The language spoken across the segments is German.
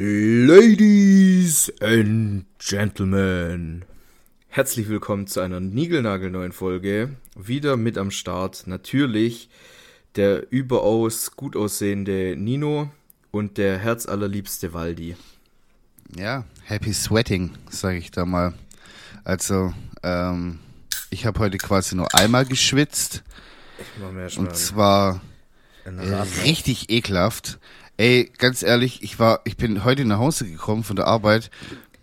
Ladies and Gentlemen, herzlich willkommen zu einer niegelnagelneuen Folge. Wieder mit am Start natürlich der überaus gut aussehende Nino und der herzallerliebste Waldi. Ja, happy sweating, sage ich da mal. Also, ähm, ich habe heute quasi nur einmal geschwitzt. Ich mach mir mal Und zwar richtig ekelhaft. Ey, ganz ehrlich, ich war, ich bin heute nach Hause gekommen von der Arbeit.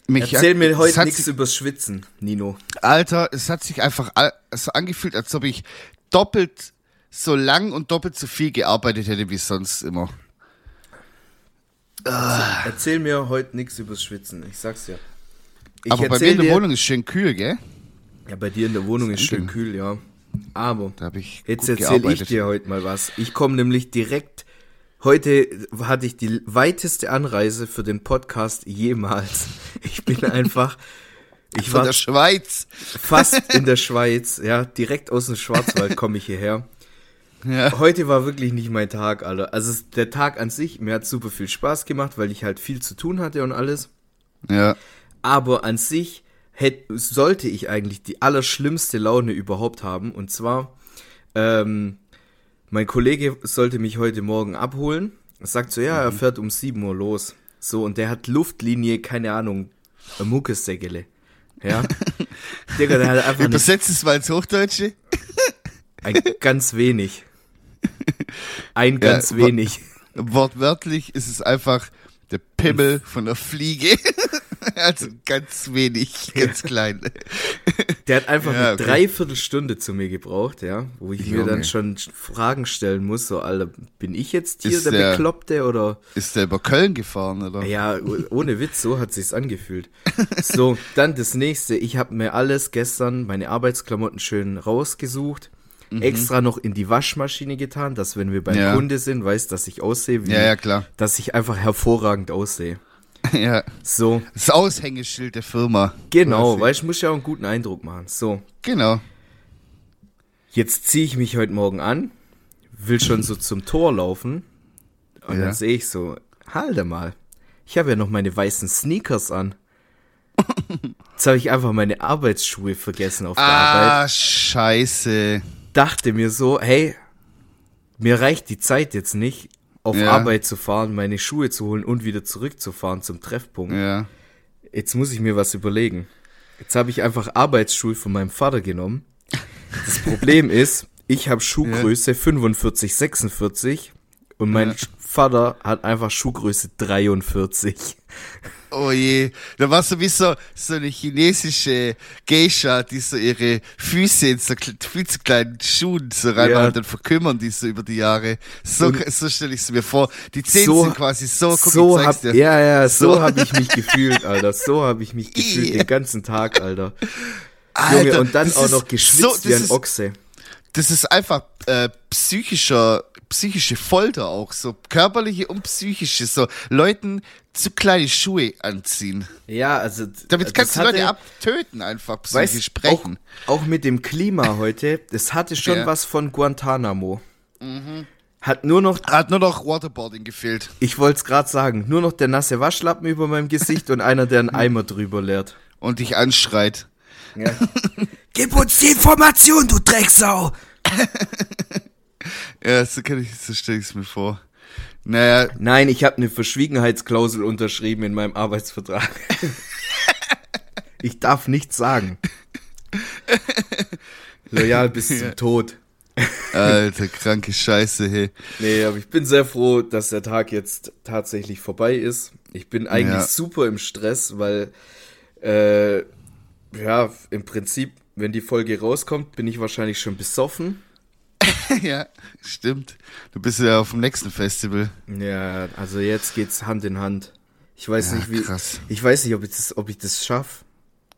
Mich Erzähl hat- mir heute nichts übers Schwitzen, Nino. Alter, es hat sich einfach so angefühlt, als ob ich doppelt so lang und doppelt so viel gearbeitet hätte wie sonst immer. Erzähl mir heute nichts übers Schwitzen, ich sag's ja. Ich Aber bei mir erzähl in der dir- Wohnung ist schön kühl, gell? Ja, bei dir in der Wohnung ist schön Ding. kühl, ja. Aber Da habe ich Jetzt erzähle ich dir heute mal was. Ich komme nämlich direkt. Heute hatte ich die weiteste Anreise für den Podcast jemals. Ich bin einfach. Ich Von war der Schweiz. fast in der Schweiz, ja, direkt aus dem Schwarzwald komme ich hierher. Ja. Heute war wirklich nicht mein Tag, Alter. Also der Tag an sich, mir hat super viel Spaß gemacht, weil ich halt viel zu tun hatte und alles. Ja. Aber an sich hätt, sollte ich eigentlich die allerschlimmste Laune überhaupt haben. Und zwar, ähm, mein Kollege sollte mich heute Morgen abholen. Er sagt so, ja, er Mhm. fährt um 7 Uhr los. So, und der hat Luftlinie, keine Ahnung, Muckessäckele. Ja. Digga, der hat einfach Übersetzt es mal ins Hochdeutsche. ein ganz wenig. Ein ganz wa- wenig. Wortwörtlich ist es einfach der Pimmel von der Fliege. also ganz wenig, ganz klein. Der hat einfach Ja, eine okay. Dreiviertelstunde zu mir gebraucht, ja, wo ich mir Junge. dann schon Fragen stellen muss, so, Alter, bin ich jetzt hier der, der- Bekloppte oder? Ist der über Köln gefahren, oder? Ja, oh- ohne Witz, so hat sich's angefühlt. So, dann das nächste, ich habe mir alles gestern, meine Arbeitsklamotten schön rausgesucht, extra noch in die Waschmaschine getan, dass wenn wir beim Mhm. Ja. Kunde sind, weiß, dass ich aussehe, wie, Ja, ja, klar. dass ich einfach hervorragend aussehe. ja. So, Das Aushängeschild der Firma. genau, weil ich muss ja auch einen guten Eindruck machen. So, Genau. Jetzt ziehe ich mich heute Morgen an, will schon so zum Tor laufen und Ja. dann sehe ich so, halte mal, ich habe ja noch meine weißen Sneakers an. Jetzt habe ich einfach meine Arbeitsschuhe vergessen auf der Arbeit. Ah, scheiße. Dachte mir so, hey, mir reicht die Zeit jetzt nicht, auf Ja. Arbeit zu fahren, meine Schuhe zu holen und wieder zurückzufahren zum Treffpunkt. Ja. Jetzt muss ich mir was überlegen. Jetzt habe ich einfach Arbeitsschuhe von meinem Vater genommen. Das Problem ist, ich habe Schuhgröße 45, 46 und mein Ja. Vater hat einfach Schuhgröße 43. Oh je. Da war so wie so, so eine chinesische Geisha, die so ihre Füße in so viel zu kleinen Schuhen so rein Ja. und verkümmern die so über die Jahre. So, Und- so stelle ich es mir vor. Die Zähne So- sind quasi so, guck, so ich hab, dir. ja, ja, so, So. habe ich mich gefühlt, Alter. So habe ich mich gefühlt den ganzen Tag, Alter. Alter, Junge, und dann auch noch geschwitzt so- wie ein ist- Ochse. Das ist einfach äh, psychischer, psychische Folter auch, so körperliche und psychische, so Leuten zu kleine Schuhe anziehen. Ja, also Damit das kannst du hatte- Leute abtöten, einfach Weißt, psychisch auch, auch mit dem Klima heute, das hatte schon Ja. was von Guantanamo. Hat nur noch Hat nur noch Waterboarding gefehlt. Ich wollte es gerade sagen, nur noch der nasse Waschlappen über meinem Gesicht und einer, der einen Eimer drüber leert. Und dich anschreit. Gib uns die Information, du Drecksau! Ja, so kann ich, so stelle ich es mir vor. Naja, Nein, ich habe eine Verschwiegenheitsklausel unterschrieben in meinem Arbeitsvertrag. ich darf nichts sagen. Loyal bis zum Tod. alter, kranke Scheiße, hey. Nee, aber ich bin sehr froh, dass der Tag jetzt tatsächlich vorbei ist. Ich bin eigentlich Ja. super im Stress, weil äh, ja, im Prinzip, wenn die Folge rauskommt, bin ich wahrscheinlich schon besoffen. ja, stimmt. Du bist ja auf dem nächsten Festival. Ja, also jetzt geht's Hand in Hand. Ich weiß Ja, nicht, wie. krass. Ich weiß nicht, ob ich das, ob ich das schaffe.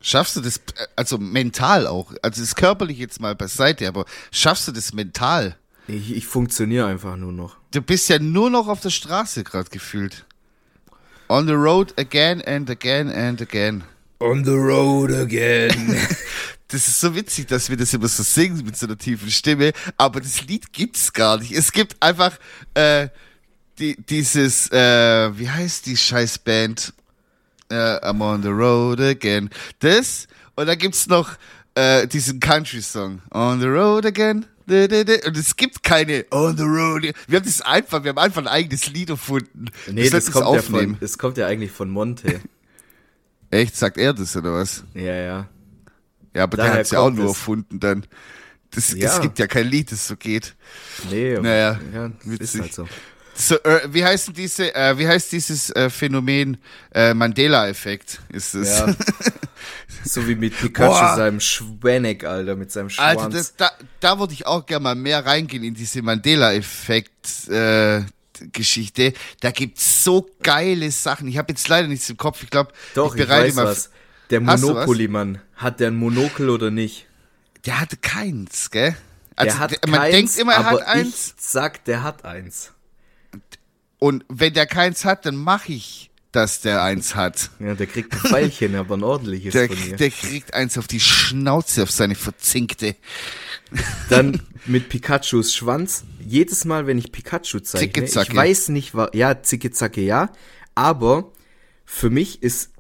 Schaffst du das, also mental auch, also das körperlich jetzt mal beiseite, aber schaffst du das mental? Ich, ich funktioniere einfach nur noch. Du bist ja nur noch auf der Straße gerade gefühlt. On the road again and again and again. On the road again. Das ist so witzig, dass wir das immer so singen mit so einer tiefen Stimme, aber das Lied gibt's gar nicht. Es gibt einfach, äh, die, dieses, äh, wie heißt die Scheißband? Äh, I'm on the road again. Das, und da gibt's noch äh, diesen Country-Song. On the road again. Und es gibt keine On the Road. Wir haben das einfach, wir haben einfach ein eigenes Lied erfunden. Nee, das, das kommt, ja von, das kommt ja eigentlich von Monte. Echt? Sagt er das oder was? Ja, ja. Ja, aber Daher der hat's ja auch nur erfunden dann. Das, ja. Es gibt ja kein Lied, das so geht. Nee, naja, ja, witzig. ist halt so. So, äh, wie heißt diese, äh, wie heißt dieses äh, Phänomen äh, Mandela-Effekt? Ist es? Ja. so wie mit Pikachu Boah. seinem Schwenneck, Alter, mit seinem Schwanz. Alter, das, da, da würde ich auch gerne mal mehr reingehen in diese Mandela-Effekt. Geschichte. Da gibt's so geile Sachen. Ich habe jetzt leider nichts im Kopf. Ich glaube, doch, ich, ich weiß mal was. Der Monopoly-Mann, hat der ein Monokel oder nicht? Der hatte keins, gell? Also, der hat man keins, denkt immer, er hat eins. Ich sag, der hat eins. Und wenn der keins hat, dann mache ich, dass der eins hat. Ja, der kriegt ein Pfeilchen, aber ein ordentliches der, von mir. Der kriegt eins auf die Schnauze, auf seine verzinkte. Dann mit Pikachus Schwanz. Jedes Mal, wenn ich Pikachu zeichne, ich weiß nicht, was, ja, zicke zacke, ja, aber für mich ist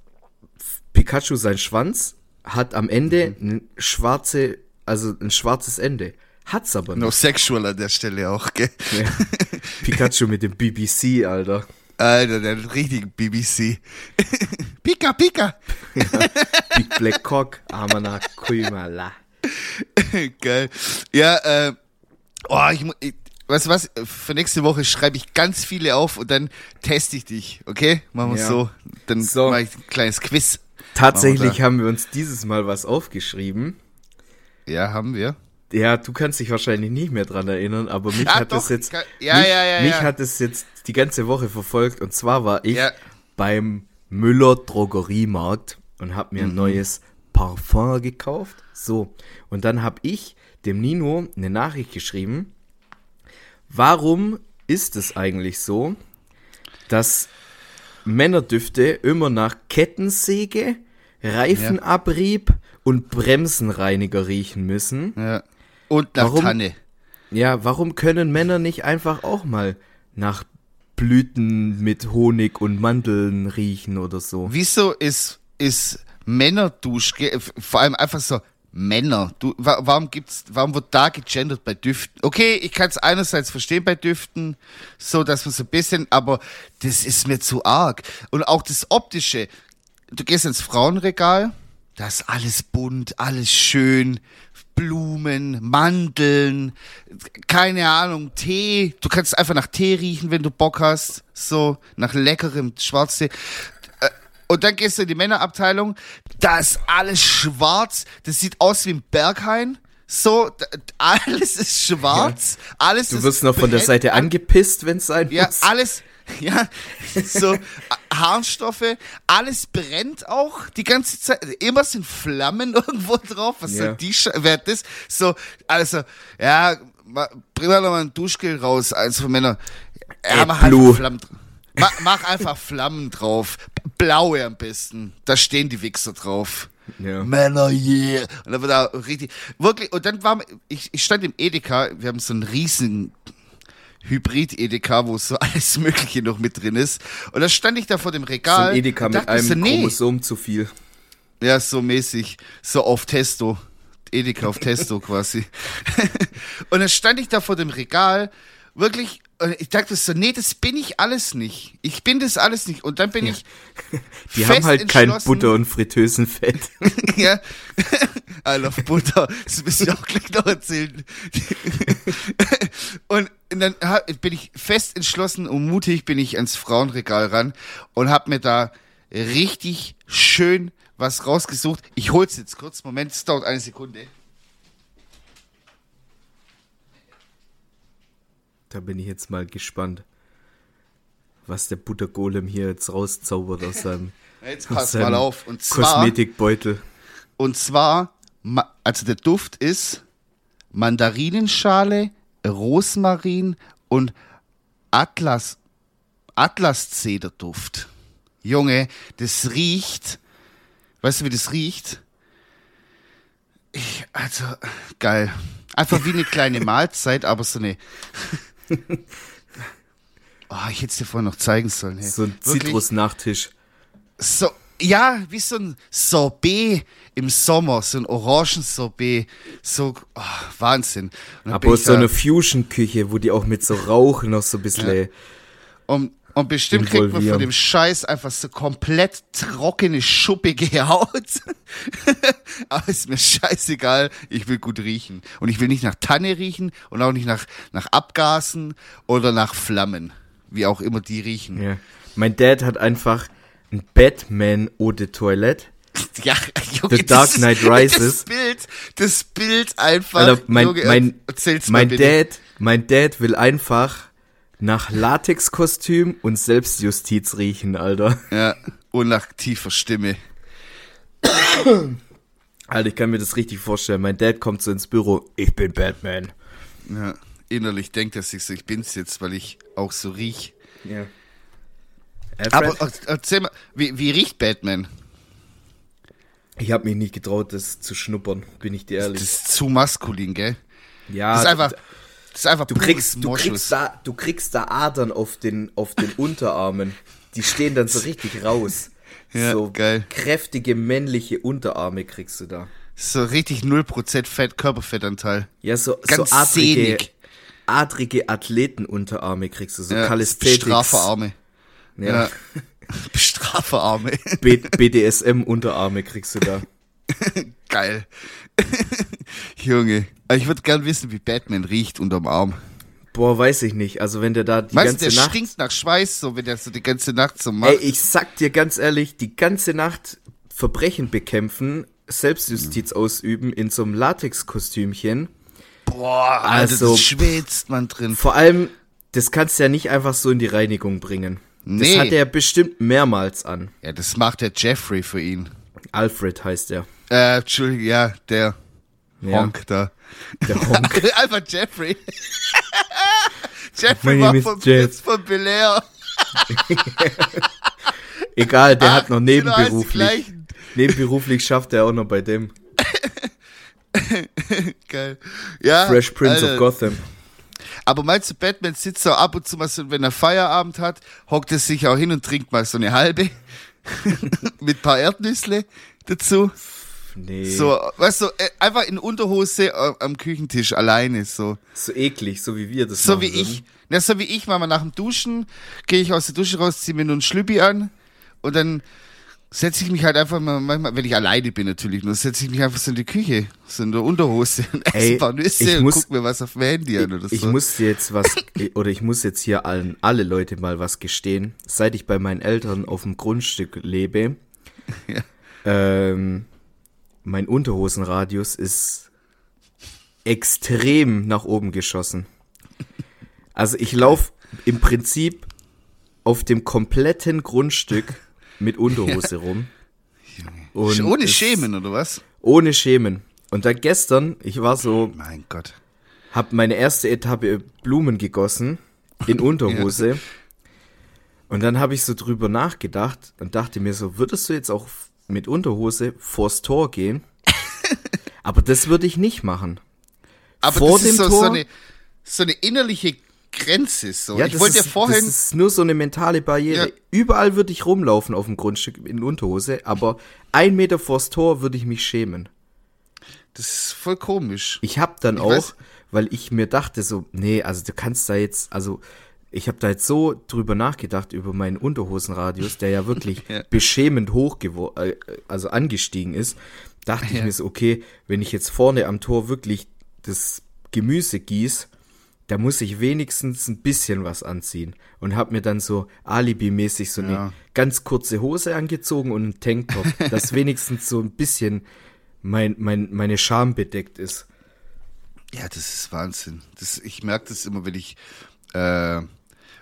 Pikachu sein Schwanz hat am Ende mhm. ein schwarze, also ein schwarzes Ende. Hat's aber nicht. No sexual an der Stelle auch, gell? Ja. Pikachu mit dem BBC, Alter. Alter, der richtige BBC. Pika, Pika. Ja. Big Black Cock, Amana Kuimala. Geil. Ja, äh, oh, ich, ich weißt du was, für nächste Woche schreibe ich ganz viele auf und dann teste ich dich, okay? Machen wir ja. so. Dann so. mache ich ein kleines Quiz. Tatsächlich haben wir uns dieses Mal was aufgeschrieben. Ja, haben wir. Ja, du kannst dich wahrscheinlich nicht mehr dran erinnern, aber mich ah, hat doch, es jetzt, kann, ja, mich, ja, ja, mich hat es jetzt die ganze Woche verfolgt und zwar war ich beim Müller Drogeriemarkt und habe mir ein mhm. neues Parfum gekauft. So, und dann habe ich dem Nino eine Nachricht geschrieben. Warum ist es eigentlich so, dass Männerdüfte immer nach Kettensäge, Reifenabrieb und Bremsenreiniger riechen müssen? Ja. Und nach warum, Tanne. Ja, warum können Männer nicht einfach auch mal nach Blüten mit Honig und Mandeln riechen oder so? Wieso ist, ist Männerduschgel, vor allem einfach so Männer. Du, warum gibt's, warum wird da gegendert bei Düften? Okay, ich kann es einerseits verstehen bei Düften, so dass man so ein bisschen, aber das ist mir zu arg. Und auch das Optische. Du gehst ins Frauenregal, da ist alles bunt, alles schön, Blumen, Mandeln, keine Ahnung, Tee. Du kannst einfach nach Tee riechen, wenn du Bock hast. So, nach leckerem Schwarztee. Und dann gehst du in die Männerabteilung. Da ist alles schwarz. Das sieht aus wie ein Berghain. So, alles ist schwarz. Ja. Alles du wirst noch von der Seite angepisst, wenn es sein ja, muss. Ja, alles, ja, so Harnstoffe, alles brennt auch die ganze Zeit. Immer sind Flammen irgendwo drauf. Was ja. soll die Sch Wer das? So, also, ja, bring mal nochmal ein Duschgel raus, eins von Männern. Ja, mach einfach Flammen mach, mach einfach Flammen drauf. Blaue am besten. Da stehen die Wichser drauf. Ja. Männer, yeah. Und dann war da richtig, wirklich, und dann war, ich, ich stand im Edeka, wir haben so einen riesen Hybrid-Edeka, wo so alles Mögliche noch mit drin ist. Und da stand ich da vor dem Regal. So ein Edeka mit einem so, nee. Chromosom zu viel. Ja, so mäßig. So auf Testo. Edeka auf Testo quasi. und dann stand ich da vor dem Regal, wirklich, und ich dachte so, nee, das bin ich alles nicht. Ich bin das alles nicht. Und dann bin ja. ich. Die haben halt kein Butter und Fritteusenfett. ja. I love Butter. Das müssen wir auch gleich noch erzählen. und dann bin ich fest entschlossen und mutig bin ich ans Frauenregal ran und hab mir da richtig schön was rausgesucht. Ich hol's jetzt kurz. Moment, es dauert eine Sekunde. Da bin ich jetzt mal gespannt, was der Buttergolem hier jetzt rauszaubert aus seinem, jetzt pass mal auf. Und zwar, Kosmetikbeutel. Und zwar, also der Duft ist Mandarinenschale, Rosmarin und Atlas, Atlas-Zederduft. Junge, das riecht, weißt du, wie das riecht? Ich, also, geil. Einfach wie eine kleine Mahlzeit, aber so eine Oh, ich hätte es dir vorher noch zeigen sollen. Hey. So ein? Zitrus-Nachtisch. So, ja, wie so ein Sorbet im Sommer, so ein Orangensorbet. So, oh, Wahnsinn. Aber so eine Fusion-Küche, wo die auch mit so Rauch noch so ein bisschen. Und, und bestimmt kriegt man von dem Scheiß einfach so komplett trockene, schuppige Haut. Aber ist mir scheißegal. Ich will gut riechen. Und ich will nicht nach Tanne riechen und auch nicht nach, nach Abgasen oder nach Flammen. Wie auch immer die riechen. Ja. Mein Dad hat einfach ein Batman Eau de Toilette. Ja, Junge, The Dark Knight das, Rises. Das Bild, das Bild einfach. Alter, mein, Junge, mein, mein. Dad, mein Dad will einfach nach Latexkostüm und Selbstjustiz riechen, Alter. Ja, und nach tiefer Stimme. Alter, ich kann mir das richtig vorstellen. Mein Dad kommt so ins Büro. Ich bin Batman. Ja, innerlich denkt er sich so, ich bin's jetzt, weil ich auch so riech. Ja. Aber er- erzähl mal, wie, wie riecht Batman? ich habe mich nicht getraut, das zu schnuppern, bin ich dir Das ehrlich. ist zu maskulin, gell? ja, Das ist einfach, das ist einfach du kriegst, du kriegst da, du kriegst da Adern auf den, auf den Unterarmen. Die stehen dann so richtig raus. Ja, so geil. kräftige männliche Unterarme kriegst du da. So richtig 0% Fett, Körperfettanteil. Ja, so, Ganz so adrige, sehnig. adrige Athletenunterarme kriegst du, so Ja, Calisthenics. Ja. Ja. Bestraferarme. B- BDSM-Unterarme kriegst du da. Geil. Junge. Ich würde gern wissen, wie Batman riecht unterm Arm. Boah, weiß ich nicht. Also wenn der da die du, ganze der Nacht... stinkt nach Schweiß, so wenn der so die ganze Nacht so macht? Ey, ich sag dir ganz ehrlich, die ganze Nacht Verbrechen bekämpfen, Selbstjustiz ausüben in so einem Latexkostümchen. Boah, Alter, also- das schwitzt man drin. Vor allem, das kannst du ja nicht einfach so in die Reinigung bringen. Nee. Das hat er bestimmt mehrmals an. Ja, das macht der Jeffrey für ihn. Alfred heißt er. Äh, Entschuldigung, ja, der Ja. Honk da. Der Honk. Einfach Jeffrey. Jeffrey war vom Jeff. Von Bel Air. Egal, der hat noch Ah, genau, heißt die nebenberuflich. Nebenberuflich schafft er auch noch bei dem. Geil. Ja, Fresh Prince Alter. of Gotham. Aber meinst du, Batman sitzt so ab und zu mal so, wenn er Feierabend hat, hockt er sich auch hin und trinkt mal so eine halbe mit paar Erdnüssle dazu. Nee. So, weißt du, äh, einfach in Unterhose äh, am Küchentisch alleine so. So eklig, so wie wir das So machen wie würden. ich. Na, so wie ich, mal nach dem Duschen, gehe ich aus der Dusche raus, ziehe mir nur einen Schlüppi an und dann setze ich mich halt einfach mal, manchmal, wenn ich alleine bin natürlich, nur setze ich mich einfach so in die Küche, so in der Unterhose und esse Ey, ein paar Nüsse ich und muss- guck mir was auf dem Handy an oder so. Ich muss jetzt was, oder ich muss jetzt hier allen, alle Leute mal was gestehen. Seit ich bei meinen Eltern auf dem Grundstück lebe, Ja. ähm, mein Unterhosenradius ist extrem nach oben geschossen. Also ich laufe im Prinzip auf dem kompletten Grundstück mit Unterhose rum. Und Ohne Schämen oder was? Ohne Schämen. Und dann gestern, ich war so Mein Gott. hab meine erste Etappe Blumen gegossen in Unterhose. Und dann habe ich so drüber nachgedacht und dachte mir so, würdest du jetzt auch mit Unterhose vors Tor gehen? Aber das würde ich nicht machen. Aber Vor das ist dem so, Tor? so, eine, so eine innerliche Grenze. So. ich das wollte ja ist, vorhin. Das ist nur so eine mentale Barriere. Ja. Überall würde ich rumlaufen auf dem Grundstück in Unterhose, aber ein Meter vors Tor würde ich mich schämen. Das ist voll komisch. Ich hab dann Ich auch, weiß- weil ich mir dachte so, nee, also du kannst da jetzt, also ich habe da jetzt so drüber nachgedacht über meinen Unterhosenradius, der ja wirklich Ja. beschämend hoch äh, also angestiegen ist, dachte ich Ja. mir so, okay, wenn ich jetzt vorne am Tor wirklich das Gemüse gieß, da muss ich wenigstens ein bisschen was anziehen und hab mir dann so alibimäßig so eine Ja. ganz kurze Hose angezogen und einen Tanktop, dass wenigstens so ein bisschen mein, mein, meine Scham bedeckt ist. Ja, das ist Wahnsinn. Das, ich merke das immer, wenn ich, äh,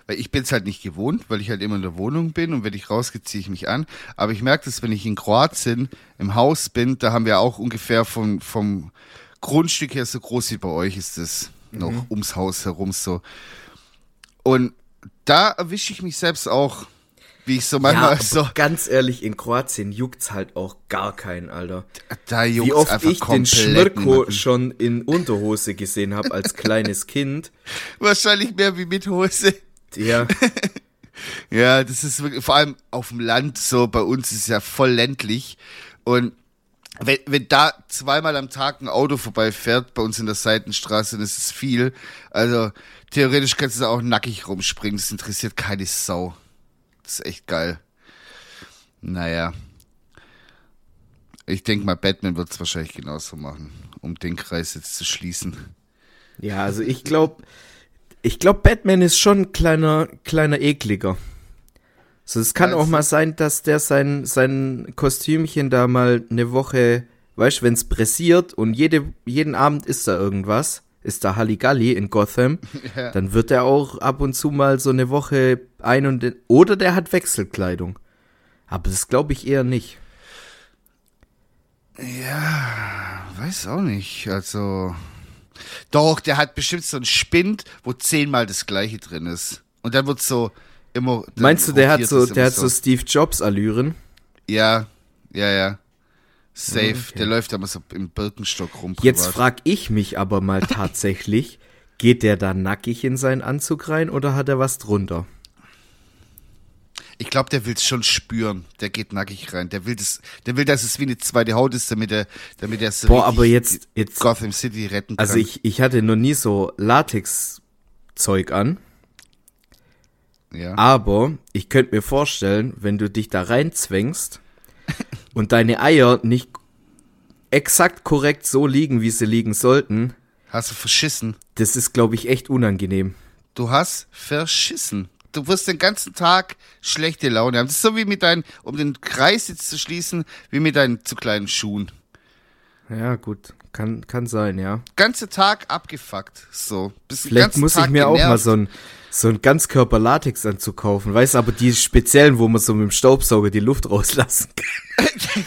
weil ich bin es halt nicht gewohnt, weil ich halt immer in der Wohnung bin und wenn ich rausgehe, ziehe ich mich an. Aber ich merke das, wenn ich in Kroatien im Haus bin, da haben wir auch ungefähr vom, vom Grundstück her so groß wie bei euch ist es noch ums Haus herum so. Und da erwische ich mich selbst auch, wie ich so Ja, manchmal aber so, ganz ehrlich, in Kroatien juckt's halt auch gar keinen, Alter. da Wie juckt's oft einfach ich den Schmirko schon in Unterhose gesehen habe als kleines Kind. Wahrscheinlich mehr wie mit Hose. Ja. Ja, das ist wirklich, vor allem auf dem Land so, bei uns ist es ja voll ländlich. Und wenn, wenn da zweimal am Tag ein Auto vorbeifährt, bei uns in der Seitenstraße, dann ist es viel. Also theoretisch kannst du da auch nackig rumspringen, das interessiert keine Sau. Das ist echt geil. Naja. Ich denke mal, Batman wird es wahrscheinlich genauso machen, um den Kreis jetzt zu schließen. Ja, also ich glaube, ich glaube, Batman ist schon ein kleiner, kleiner Ekliger. So, es kann Meinst auch mal sein, dass der sein, sein Kostümchen da mal eine Woche, weißt wenn es pressiert und jede, jeden Abend ist da irgendwas, ist da Halligalli in Gotham, Ja. dann wird er auch ab und zu mal so eine Woche ein und, oder der hat Wechselkleidung. Aber das glaube ich eher nicht. Ja, weiß auch nicht. Also. Doch, der hat bestimmt so einen Spind, wo zehnmal das gleiche drin ist. Und dann wird so immer. Meinst du, der hat so, der hat so Steve Jobs Allüren? Ja, ja, ja. Safe. Okay. Der läuft aber so im Birkenstock rum. Jetzt privat. frag ich mich aber mal tatsächlich, geht der da nackig in seinen Anzug rein oder hat er was drunter? Ich glaube, der will es schon spüren. Der geht nackig rein. Der will das, der will, dass es wie eine zweite Haut ist, damit er, damit er so Boah, aber jetzt, jetzt, Gotham City retten kann. also ich, ich hatte noch nie so Latex-Zeug an, ja. aber ich könnte mir vorstellen, wenn du dich da reinzwängst und deine Eier nicht exakt korrekt so liegen, wie sie liegen sollten, Hast du verschissen? das ist, glaube ich, echt unangenehm. Du hast verschissen. Du wirst den ganzen Tag schlechte Laune haben. Das ist so wie mit deinen, um den Kreis jetzt zu schließen, wie mit deinen zu kleinen Schuhen. Ja, gut, kann, kann sein, ja. Ganze Tag abgefuckt. So. Den Vielleicht muss ich Tag mir auch mal genervt. so ein, so ein Ganzkörper-Latex-Anzug kaufen. Weißt du, aber die speziellen, wo man so mit dem Staubsauger die Luft rauslassen kann.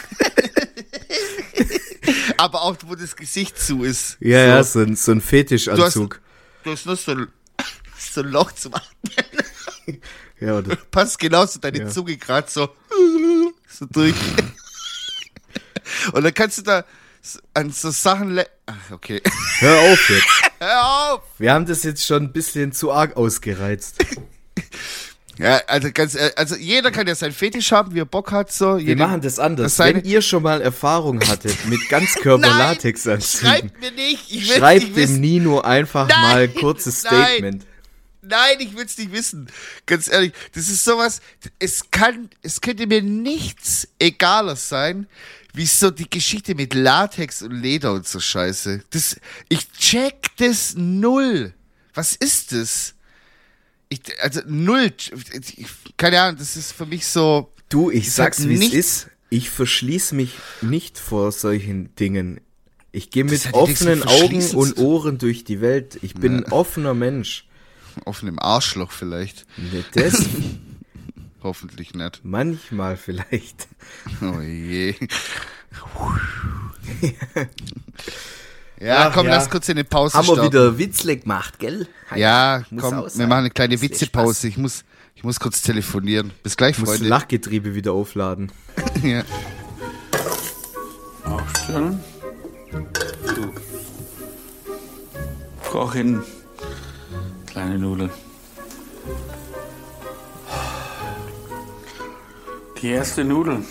Aber auch, wo das Gesicht zu ist. Ja, so. ja, so ein, so ein Fetischanzug. Du hast nur so ein, so ein Loch zum Atmen. Ja, oder, Passt genauso deine Ja. Zunge gerade so, so durch. Und dann kannst du da an so Sachen. Ach, okay. hör auf jetzt. Hör auf! Wir haben das jetzt schon ein bisschen zu arg ausgereizt. Ja, also ganz, ehrlich, also jeder kann ja seinen Fetisch haben, wie er Bock hat, so. Wir machen das anders. Wenn ihr schon mal Erfahrung hattet mit Ganzkörper-Latex-Anzügen, Schreibt mir nicht. Ich will's schreibt nicht dem wissen. Nino einfach Nein, mal ein kurzes nein. Statement. Nein, ich will's nicht wissen. Ganz ehrlich, das ist sowas, es kann, es könnte mir nichts egaler sein, wie so die Geschichte mit Latex und Leder und so Scheiße. Das, ich check das null. Was ist das? Ich, also null. Ich, keine Ahnung, das ist für mich so. Du, ich sag's wie es ist. Ich verschließ mich nicht vor solchen Dingen. Ich gehe mit ja offenen Augen und. Ohren durch die Welt. Ich bin ein offener Mensch. Auf einem Arschloch vielleicht. Nee, Das Hoffentlich nicht. manchmal vielleicht. Oh je. ja, Ach komm, ja. lass kurz in eine Pause Haben wir starten. wieder Witzle gemacht, gell? Ja, Muss komm, wir machen eine kleine Witzepause. Ich muss, ich muss kurz telefonieren. Bis gleich, Muss Freunde. Lachgetriebe wieder aufladen. ja. Aufstellen. Du. Koch hin. Kleine Nudeln. Die erste Nudel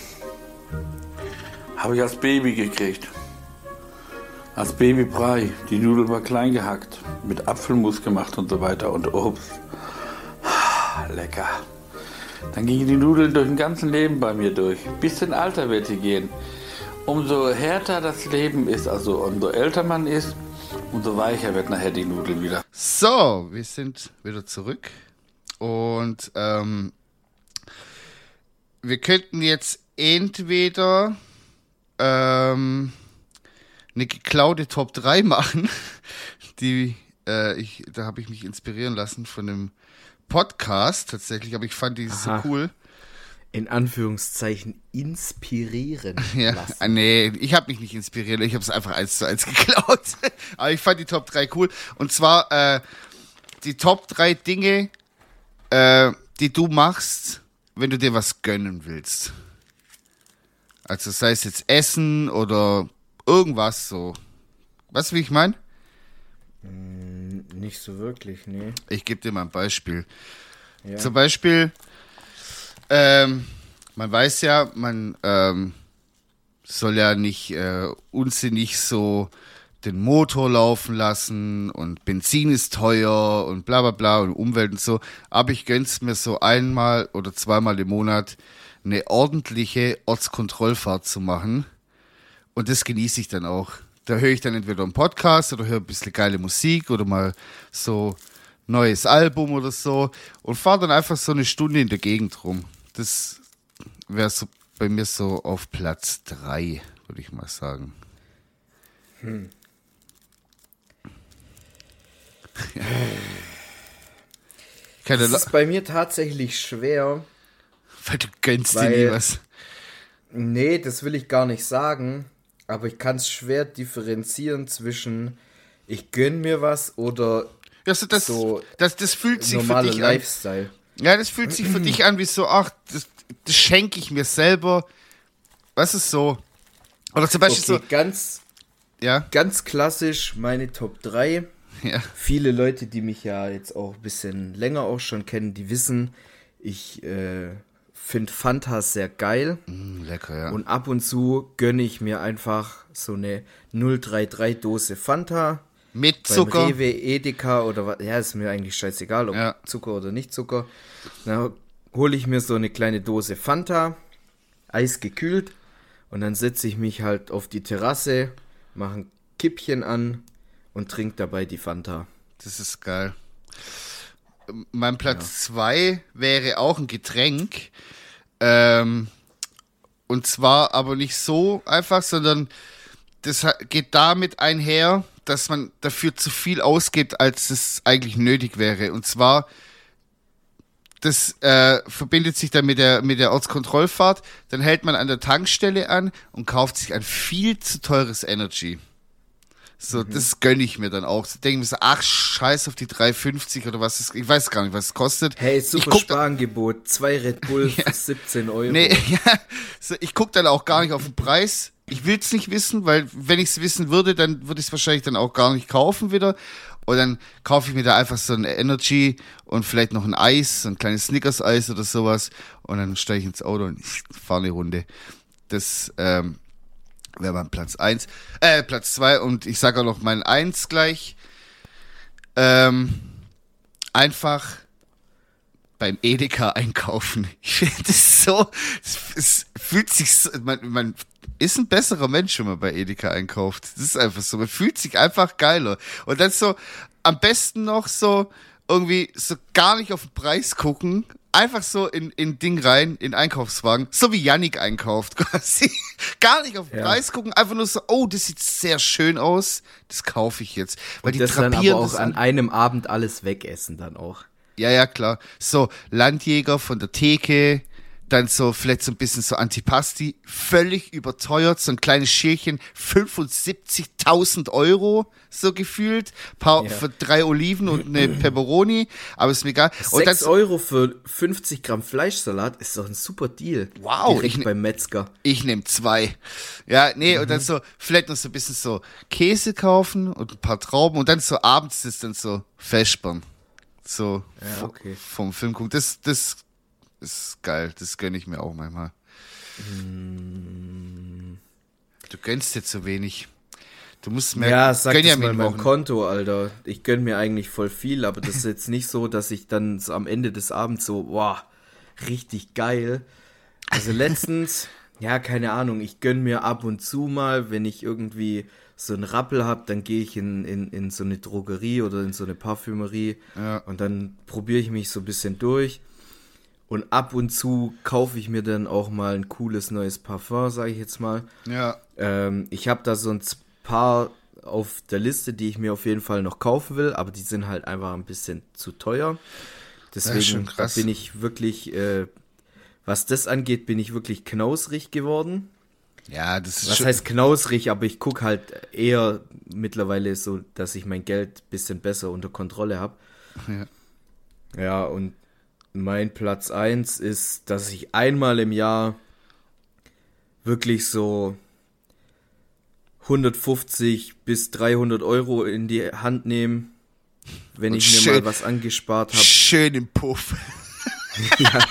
habe ich als Baby gekriegt. Als Babybrei. Die Nudel war klein gehackt, mit Apfelmus gemacht und so weiter und Obst. Ah, Lecker. Dann gingen die Nudeln durch den ganzen Leben bei mir durch, bis in Alter wird sie gehen. Umso härter das Leben ist, also umso älter man ist, umso weicher wird nachher die Nudel wieder. So, wir sind wieder zurück. Und ähm, wir könnten jetzt entweder ähm, eine geklaute Top 3 machen. Die, äh, ich, da habe ich mich inspirieren lassen von einem Podcast tatsächlich, aber ich fand die so Aha. cool. In Anführungszeichen inspirieren Ja, lassen. ah, nee, ich habe mich nicht inspiriert, ich habe es einfach eins zu eins geklaut. Aber ich fand die Top 3 cool. Und zwar äh, die Top 3 Dinge, äh, die du machst, wenn du dir was gönnen willst. Also sei es jetzt Essen oder irgendwas so. Weißt du, wie ich meine? Nicht so wirklich, nee. Ich gebe dir mal ein Beispiel. Ja. Zum Beispiel, ähm, man weiß ja, man ähm, soll ja nicht äh, unsinnig so den Motor laufen lassen und Benzin ist teuer und bla bla bla und Umwelt und so. Aber ich gönn's mir so einmal oder zweimal im Monat eine ordentliche Ortskontrollfahrt zu machen. Und das genieße ich dann auch. Da höre ich dann entweder einen Podcast oder höre ein bisschen geile Musik oder mal so neues Album oder so und fahre dann einfach so eine Stunde in der Gegend rum. Das wäre so bei mir so auf Platz drei, würde ich mal sagen. Hm. Ja. das ist bei mir tatsächlich schwer. Weil du gönnst weil, dir nie was. Nee, das will ich gar nicht sagen. Aber ich kann es schwer differenzieren zwischen ich gönn mir was oder also das, so das, das fühlt sich für dich Lifestyle. an. Ja, das fühlt sich für dich an wie so, ach, das, das schenke ich mir selber. Was ist so? Oder zum Beispiel okay, so. Ganz, ja? ganz klassisch meine Top 3. Ja. Viele Leute, die mich ja jetzt auch ein bisschen länger auch schon kennen, die wissen, ich äh, finde Fanta sehr geil. Mm, lecker, ja. Und ab und zu gönne ich mir einfach so eine 033 Dose Fanta. Mit Zucker. Rewe, Edeka oder was. Ja, ist mir eigentlich scheißegal, ob ja. Zucker oder nicht Zucker. Dann hole ich mir so eine kleine Dose Fanta, eisgekühlt. Und dann setze ich mich halt auf die Terrasse, mache ein Kippchen an und trinke dabei die Fanta. Das ist geil. Mein Platz 2 ja. wäre auch ein Getränk. Ähm, und zwar aber nicht so einfach, sondern das geht damit einher, dass man dafür zu viel ausgibt, als es eigentlich nötig wäre. Und zwar, das äh, verbindet sich dann mit der, mit der Ortskontrollfahrt. Dann hält man an der Tankstelle an und kauft sich ein viel zu teures Energy. So, mhm. das gönne ich mir dann auch. So, denke mir so, ach, scheiß auf die 3,50 oder was ist, ich weiß gar nicht, was es kostet. Hey, super Sparangebot. Zwei Red Bull ja. für 17 Euro. Nee, ja, so, ich gucke dann auch gar nicht auf den Preis. Ich will es nicht wissen, weil wenn ich es wissen würde, dann würde ich es wahrscheinlich dann auch gar nicht kaufen wieder. Und dann kaufe ich mir da einfach so ein Energy und vielleicht noch ein Eis, so ein kleines Snickers-Eis oder sowas. Und dann steige ich ins Auto und fahre eine Runde. Das, ähm, wäre mein Platz 1. Äh, Platz 2 und ich sage auch noch mein 1 gleich. Ähm, einfach beim Edeka einkaufen. Ich finde das so, es, fühlt sich so, man, man ist ein besserer Mensch, wenn man bei Edeka einkauft. Das ist einfach so, man fühlt sich einfach geiler. Und dann so, am besten noch so, irgendwie so gar nicht auf den Preis gucken, einfach so in, in Ding rein, in Einkaufswagen, so wie Yannick einkauft quasi. Gar nicht auf den ja. Preis gucken, einfach nur so, oh, das sieht sehr schön aus, das kaufe ich jetzt. Weil Und die das dann aber auch an einem Abend alles wegessen dann auch. Ja, ja, klar. So, Landjäger von der Theke, dann so vielleicht so ein bisschen so Antipasti, völlig überteuert, so ein kleines Schälchen, 75.000 Euro, so gefühlt, paar, ja. für drei Oliven und eine Pepperoni, aber ist mir egal. 6 Euro für 50 Gramm Fleischsalat ist doch ein super Deal. Wow. Direkt ich ne beim Metzger. Ich nehme zwei. Ja, nee, mhm. und dann mhm. so, vielleicht noch so ein bisschen so Käse kaufen und ein paar Trauben und dann so abends ist dann so Feschbern. So ja, okay. vom Film gucken. Das, das ist geil. Das gönne ich mir auch manchmal. Mm. Du gönnst dir zu wenig. Du musst mehr. Ja, sag das ja mal meinem Konto, Alter. Ich gönn mir eigentlich voll viel, aber das ist jetzt nicht so, dass ich dann so am Ende des Abends so, wow, richtig geil. Also letztens, ja, keine Ahnung, ich gönn mir ab und zu mal, wenn ich irgendwie so einen Rappel habe, dann gehe ich in, in, in so eine Drogerie oder in so eine Parfümerie ja. und dann probiere ich mich so ein bisschen durch. Und ab und zu kaufe ich mir dann auch mal ein cooles neues Parfum, sage ich jetzt mal. Ja. Ähm, ich habe da so ein paar auf der Liste, die ich mir auf jeden Fall noch kaufen will, aber die sind halt einfach ein bisschen zu teuer. Deswegen bin ich wirklich, äh, was das angeht, bin ich wirklich knausrig geworden. Ja, das ist Was heißt knausrig, aber ich gucke halt eher mittlerweile so, dass ich mein Geld ein bisschen besser unter Kontrolle habe. Ja. Ja, und mein Platz 1 ist, dass ich einmal im Jahr wirklich so 150 bis 300 Euro in die Hand nehme, wenn Und ich schön, mir mal was angespart habe. Schön im Puff. Ja,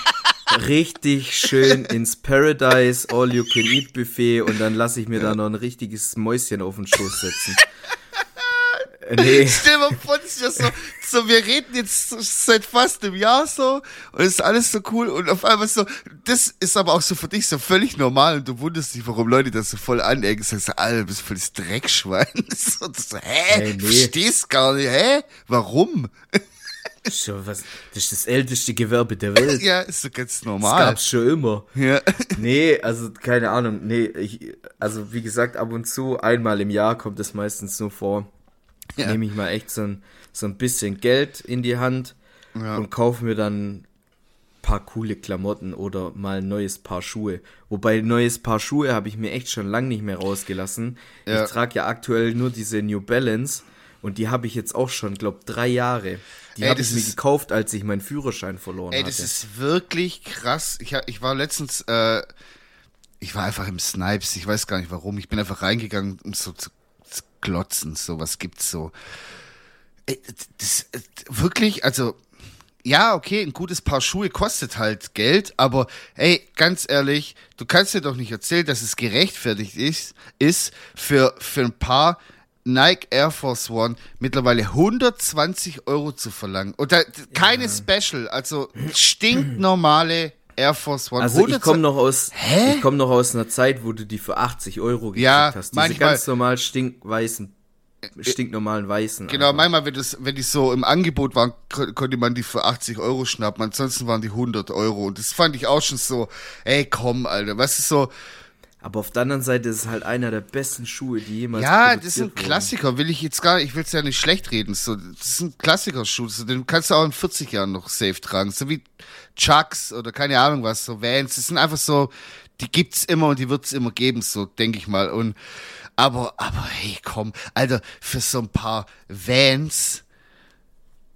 richtig schön ins Paradise All You Can Eat Buffet und dann lasse ich mir da noch ein richtiges Mäuschen auf den Schoß setzen. Nee. Stell mal vor, das ist ja so, so, wir reden jetzt seit fast einem Jahr so und es ist alles so cool und auf einmal so, das ist aber auch so für dich so völlig normal und du wunderst dich, warum Leute das so voll anecken, sagst so, Alter, du bist voll das Dreckschwein. So, das so, hä? Hey, nee. Verstehst gar nicht, hä? Warum? Schon was, das ist das älteste Gewerbe der Welt. Ja, ist so ganz Das normal. gab's schon immer. Ja. Nee, also keine Ahnung. Nee, ich, also wie gesagt, ab und zu, einmal im Jahr kommt es meistens nur vor. Ja. Nehme ich mal echt so ein, so ein bisschen Geld in die Hand Ja. und kaufe mir dann paar coole Klamotten oder mal ein neues Paar Schuhe. Wobei neues Paar Schuhe habe ich mir echt schon lang nicht mehr rausgelassen. Ja. Ich trage ja aktuell nur diese New Balance und die habe ich jetzt auch schon, glaub, drei Jahre. Die Ey, habe ich mir gekauft, als ich meinen Führerschein verloren Ey, hatte. das ist wirklich krass. Ich, ich war letztens, äh, ich war einfach im Snipes, ich weiß gar nicht warum. Ich bin einfach reingegangen, um so zu, zu glotzen, so was gibt's so. Ey, das, äh, wirklich, also, ja, okay, ein gutes Paar Schuhe kostet halt Geld, aber ey, ganz ehrlich, du kannst dir doch nicht erzählen, dass es gerechtfertigt ist, ist für, für ein paar Nike Air Force One mittlerweile 120 Euro zu verlangen. Und da, keine Special, also stinknormale Air Force One. Also ich 120 komme noch aus, Hä? ich komme noch aus einer Zeit, wo du die für 80 Euro gekriegt Ja, hast. Diese manchmal- ganz normal stinkweißen, stinknormalen weißen. Genau, einfach. manchmal, wenn, das, wenn die so im Angebot waren, ko- konnte man die für 80 Euro schnappen. Ansonsten waren die 100 Euro. Und das fand ich auch schon so, ey, komm, Alter. Was ist so, Aber auf der anderen Seite ist es halt einer der besten Schuhe, die jemals ja, das ist ein wurden. Klassiker. Will ich jetzt gar nicht, ich will es ja nicht schlecht reden. So, das ist ein Klassikerschuh. So, den kannst du auch in 40 Jahren noch safe tragen. So wie Chucks oder keine Ahnung was, so Vans. Das sind einfach so, die gibt's immer und die wird's immer geben, so, denke ich mal. Und, aber, aber, hey, komm, Alter, für so ein paar Vans,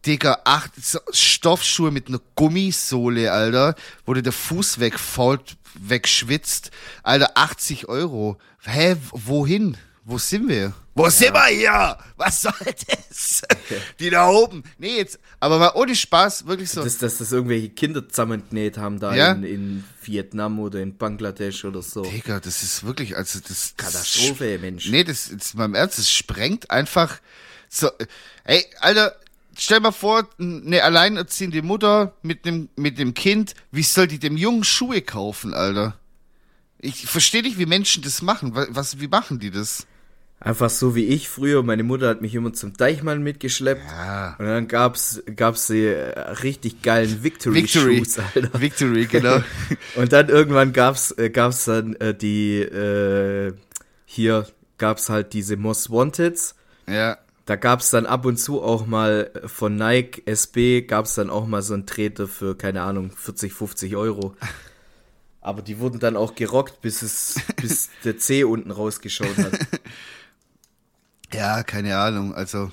Digga, acht so Stoffschuhe mit einer Gummisohle, Alter, wo dir der Fuß wegfault, wegschwitzt. Alter, 80 Euro. Hä, wohin? Wo sind wir? Wo sind wir hier? Was soll das? Die da oben. Nee, jetzt, aber mal ohne Spaß, wirklich so. Dass, dass das irgendwelche Kinder zusammengenäht haben da Ja. in, in Vietnam oder in Bangladesch oder so. Digga, das ist wirklich, also das. das Katastrophe, Mensch. Nee, das ist beim Ernst, das sprengt einfach so. Ey, Alter, stell mal vor, eine alleinerziehende Mutter mit dem, mit dem Kind, wie soll die dem Jungen Schuhe kaufen, Alter? Ich verstehe nicht, wie Menschen das machen. Was, wie machen die das? Einfach so wie ich früher. Meine Mutter hat mich immer zum Deichmann mitgeschleppt. Ja. Und dann gab's, gab's die äh, richtig geilen Victory, Victory. Shoes, Alter. Victory, genau. Und dann irgendwann gab's, äh, gab's dann äh, die, äh, hier gab's halt diese Most Wanteds. ja. Da gab's dann ab und zu auch mal äh, von Nike SB gab's dann auch mal so einen Treter für, keine Ahnung, 40, 50 Euro. Aber die wurden dann auch gerockt, bis es, bis der C unten rausgeschaut hat. Ja, keine Ahnung, also,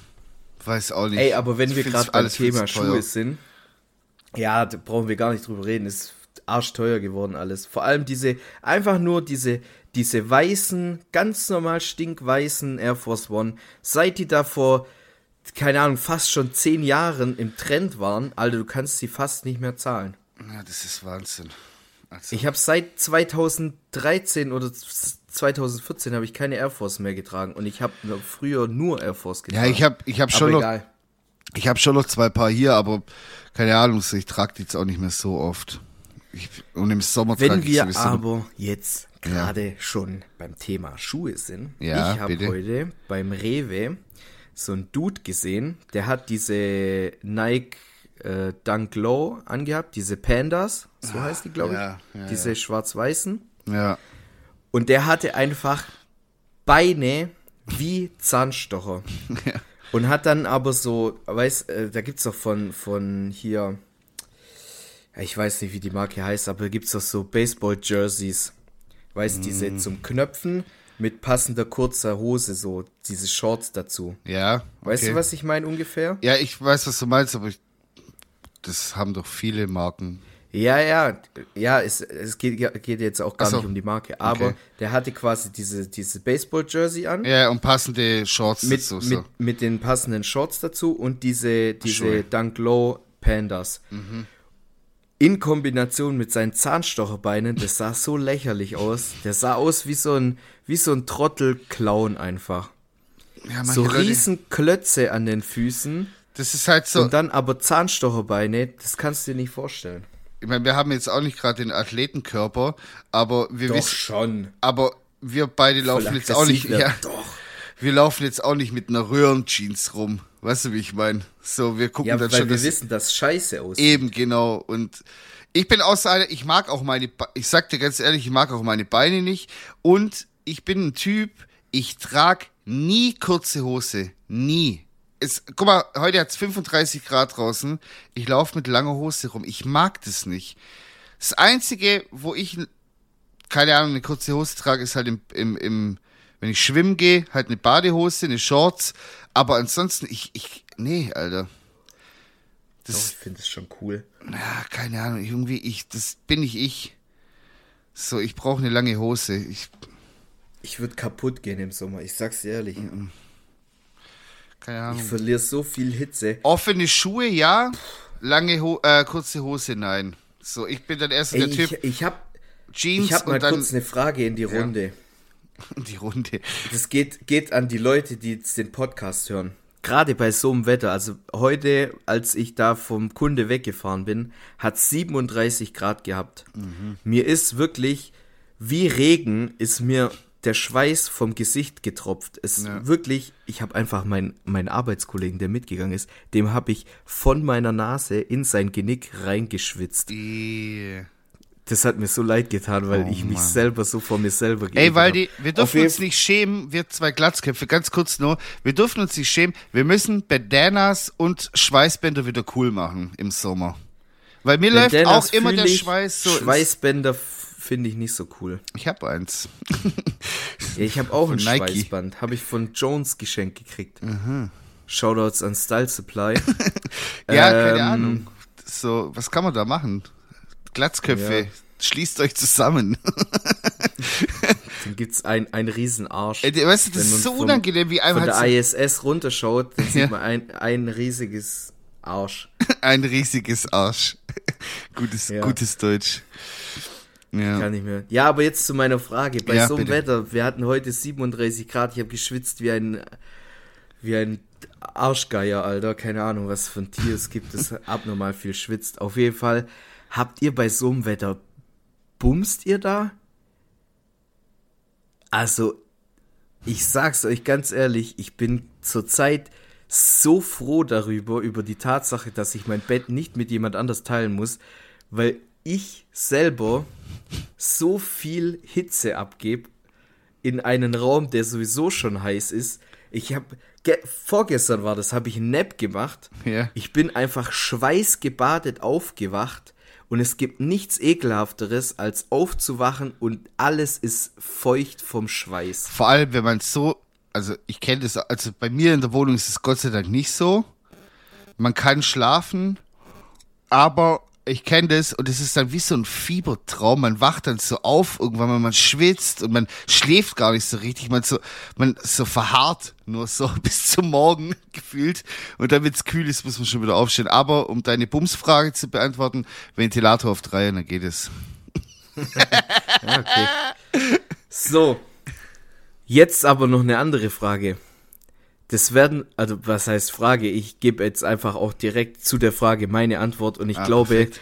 weiß auch nicht. Ey, aber wenn Ich wir gerade beim Thema. Schuhe sind, ja, da brauchen wir gar nicht drüber reden, ist arschteuer geworden alles. Vor allem diese, einfach nur diese, diese weißen, ganz normal stinkweißen Air Force One, seit die da vor, keine Ahnung, fast schon zehn Jahren im Trend waren, Alter, du kannst sie fast nicht mehr zahlen. Ja, das ist Wahnsinn. Also, Ich habe seit 2013 oder 2014 habe ich keine Air Force mehr getragen und ich habe früher nur Air Force getragen. ja, ich habe ich hab schon noch egal. Ich habe schon noch zwei Paar hier, aber keine Ahnung, ich trage die jetzt auch nicht mehr so oft. Und im Sommer Wenn wir sowieso. aber jetzt gerade schon beim Thema Schuhe sind, Ja, ich habe heute beim Rewe so einen Dude gesehen, der hat diese Nike äh, Dunk Low angehabt, diese Pandas, so heißt die, glaube ich, Ah, ja, ja, diese schwarz-weißen. ja, Und der hatte einfach Beine wie Zahnstocher. Und hat dann aber so, weiß, äh, da gibt's doch von, von hier, ja, ich weiß nicht, wie die Marke heißt, aber gibt's doch so Baseball-Jerseys. Weißt, Mm. diese zum Knöpfen mit passender kurzer Hose, so diese Shorts dazu. ja. Weißt okay. du, was ich meine ungefähr? Ja, ich weiß, was du meinst, aber ich, das haben doch viele Marken. Ja, ja, ja, es, es geht, geht jetzt auch gar so. nicht um die Marke, aber Okay. der hatte quasi diese, diese Baseball-Jersey an. Ja, und passende Shorts mit, dazu. mit, So. mit den passenden Shorts dazu und diese, diese Schuhe. Dunk Low Pandas. In Kombination mit seinen Zahnstocherbeinen, das sah so lächerlich aus. Der sah aus wie so ein, wie so ein Trottel-Clown einfach. Ja, So Leute- riesen Klötze an den Füßen Das ist halt so. und dann aber Zahnstocherbeine, das kannst du dir nicht vorstellen. Ich meine, wir haben jetzt auch nicht gerade den Athletenkörper, aber wir wissen, schon. aber wir beide laufen jetzt auch nicht, ja, Doch. wir laufen jetzt auch nicht mit einer Röhrenjeans rum. Weißt du, wie ich meine? So, wir gucken Ja, dann weil schon, wir dass wissen, dass scheiße aussieht. eben genau und ich bin so einer, ich mag auch meine, Be- ich sag dir ganz ehrlich, ich mag auch meine Beine nicht und ich bin ein Typ, ich trag nie kurze Hose, nie. Es, guck mal, heute hat's 35 Grad draußen. Ich laufe mit langer Hose rum. Ich mag das nicht. Das Einzige, wo ich, keine Ahnung, eine kurze Hose trage, ist halt im, im, im wenn ich schwimmen gehe, halt eine Badehose, eine Shorts. Aber ansonsten, ich, ich, nee, Alter. Doch, Das, ich finde es schon cool. ja, keine Ahnung, irgendwie, ich, das bin nicht ich. So, ich brauche eine lange Hose. Ich, Ich würde kaputt gehen im Sommer, ich sag's dir ehrlich. keine Ich Ahnung. verliere so viel Hitze. Offene Schuhe, ja. Lange, Ho äh, kurze Hose, nein. So, ich bin dann erst Ey, der Typ ich, ich habe Jeans ich hab mal kurz eine Frage in die Runde. die Runde. Das geht, geht an die Leute, die jetzt den Podcast hören. Gerade bei so einem Wetter, also heute, als ich da vom Kunde weggefahren bin, hat 37 Grad gehabt. Mir ist wirklich, wie Regen, ist mir der Schweiß vom Gesicht getropft. Es Ja. wirklich, ich habe einfach meinen meinen Arbeitskollegen, der mitgegangen ist, dem habe ich von meiner Nase in sein Genick reingeschwitzt. Ih. Das hat mir so leid getan, weil Oh, ich mich Mann. selber so vor mir selber Ey, geekelt Waldi, hab. wir dürfen uns nicht schämen, wir zwei Glatzköpfe, ganz kurz nur, wir dürfen uns nicht schämen, wir müssen Bandanas und Schweißbänder wieder cool machen im Sommer. Weil mir läuft Bandanas auch immer der Schweiß so. Schweißbänder finde ich nicht so cool. Ich hab eins. Ja, ich habe auch Von ein Nike. Schweißband. Habe ich von Jones geschenkt gekriegt. Shoutouts an Style Supply. Ja, keine Ähm, Ahnung. So, was kann man da machen? Glatzköpfe, Ja. schließt euch zusammen. Dann gibt's ein, ein Riesenarsch. Ey, weißt du, das Wenn ist so vom- unangenehm, wie einem Von halt der so ISS runterschaut, dann Ja. sieht man ein, ein riesiges Arsch. ein riesiges Arsch. gutes, Ja. gutes Deutsch. Ja. Kann ich mir. Ja, aber jetzt zu meiner Frage. Bei Ja, so einem. Wetter, wir hatten heute 37 Grad, ich habe geschwitzt wie ein wie ein Arschgeier, Alter. Keine Ahnung, was für ein Tier es gibt, das abnormal viel schwitzt. Auf jeden Fall, habt ihr bei so einem Wetter, bumst ihr da? Also, ich sag's euch ganz ehrlich, ich bin zurzeit so froh darüber, über die Tatsache, dass ich mein Bett nicht mit jemand anders teilen muss, weil ich selber so viel Hitze abgebe in einen Raum, der sowieso schon heiß ist. Ich habe vorgestern war das, habe ich einen Nap gemacht. Ja. Ich bin einfach schweißgebadet aufgewacht und es gibt nichts ekelhafteres als aufzuwachen und alles ist feucht vom Schweiß. Vor allem, wenn man so, also ich kenne das, also bei mir in der Wohnung ist es Gott sei Dank nicht so. Man kann schlafen, aber ich kenne das und es ist dann wie so ein Fiebertraum. Man wacht dann so auf, irgendwann wenn man schwitzt und man schläft gar nicht so richtig. Man so, man so verharrt nur so bis zum Morgen gefühlt. Und dann, wenn es kühl ist, muss man schon wieder aufstehen. Aber um deine Bumsfrage zu beantworten, Ventilator auf drei und dann geht es. Okay. So, jetzt aber noch eine andere Frage. Das werden, also was heißt Frage? Ich gebe jetzt einfach auch direkt zu der Frage meine Antwort und ich Ah, glaube, perfekt.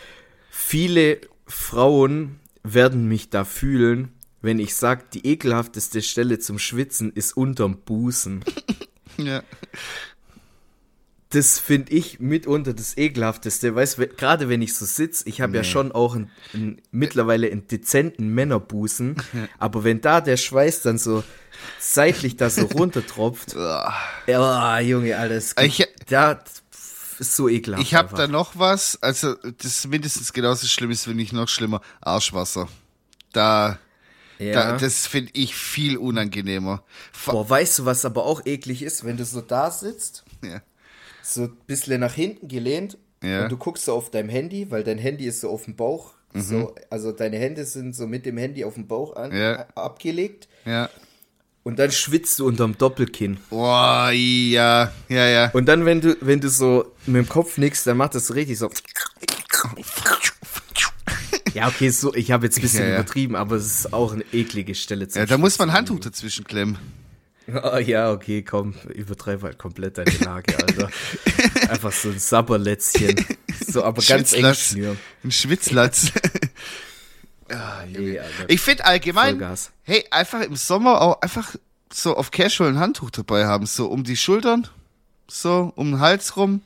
viele Frauen werden mich da fühlen, wenn ich sage, die ekelhafteste Stelle zum Schwitzen ist unterm Busen. Ja. Das finde ich mitunter das ekelhafteste, weißt du, gerade wenn ich so sitze, ich habe ja schon auch einen, einen, mittlerweile einen dezenten Männerbusen, aber wenn da der Schweiß dann so seitlich da so runtertropft, ja, Junge, alles Ich- da ist so ekelhaft. Ich habe da noch was, also das ist mindestens genauso schlimm ist, wenn nicht noch schlimmer, Arschwasser. Da, ja. da das finde ich viel unangenehmer. Boah, weißt du, was aber auch eklig ist, wenn du so da sitzt, Ja. So ein bisschen nach hinten gelehnt Ja. und du guckst so auf deinem Handy, weil dein Handy ist so auf dem Bauch, so, also deine Hände sind so mit dem Handy auf dem Bauch an, Ja. abgelegt Ja. und dann schwitzt du unterm Doppelkinn. Boah, ja, ja, ja. Und dann, wenn du, wenn du so mit dem Kopf nickst, dann macht das so richtig so. Ja, okay, so, ich habe jetzt ein bisschen Ja, ja. übertrieben, aber es ist auch eine eklige Stelle zum Ja, da muss man ein. Handtuch dazwischen klemmen. Oh, ja, okay, komm, übertreibe halt komplett deine Lage, Alter. Einfach so ein Sabberlätzchen. So, aber ganz eng schnüren. Ein Schwitzlatz. Ah. Nee, ich finde allgemein, Vollgas. hey, einfach im Sommer auch einfach so auf Casual ein Handtuch dabei haben, so um die Schultern, so um den Hals rum.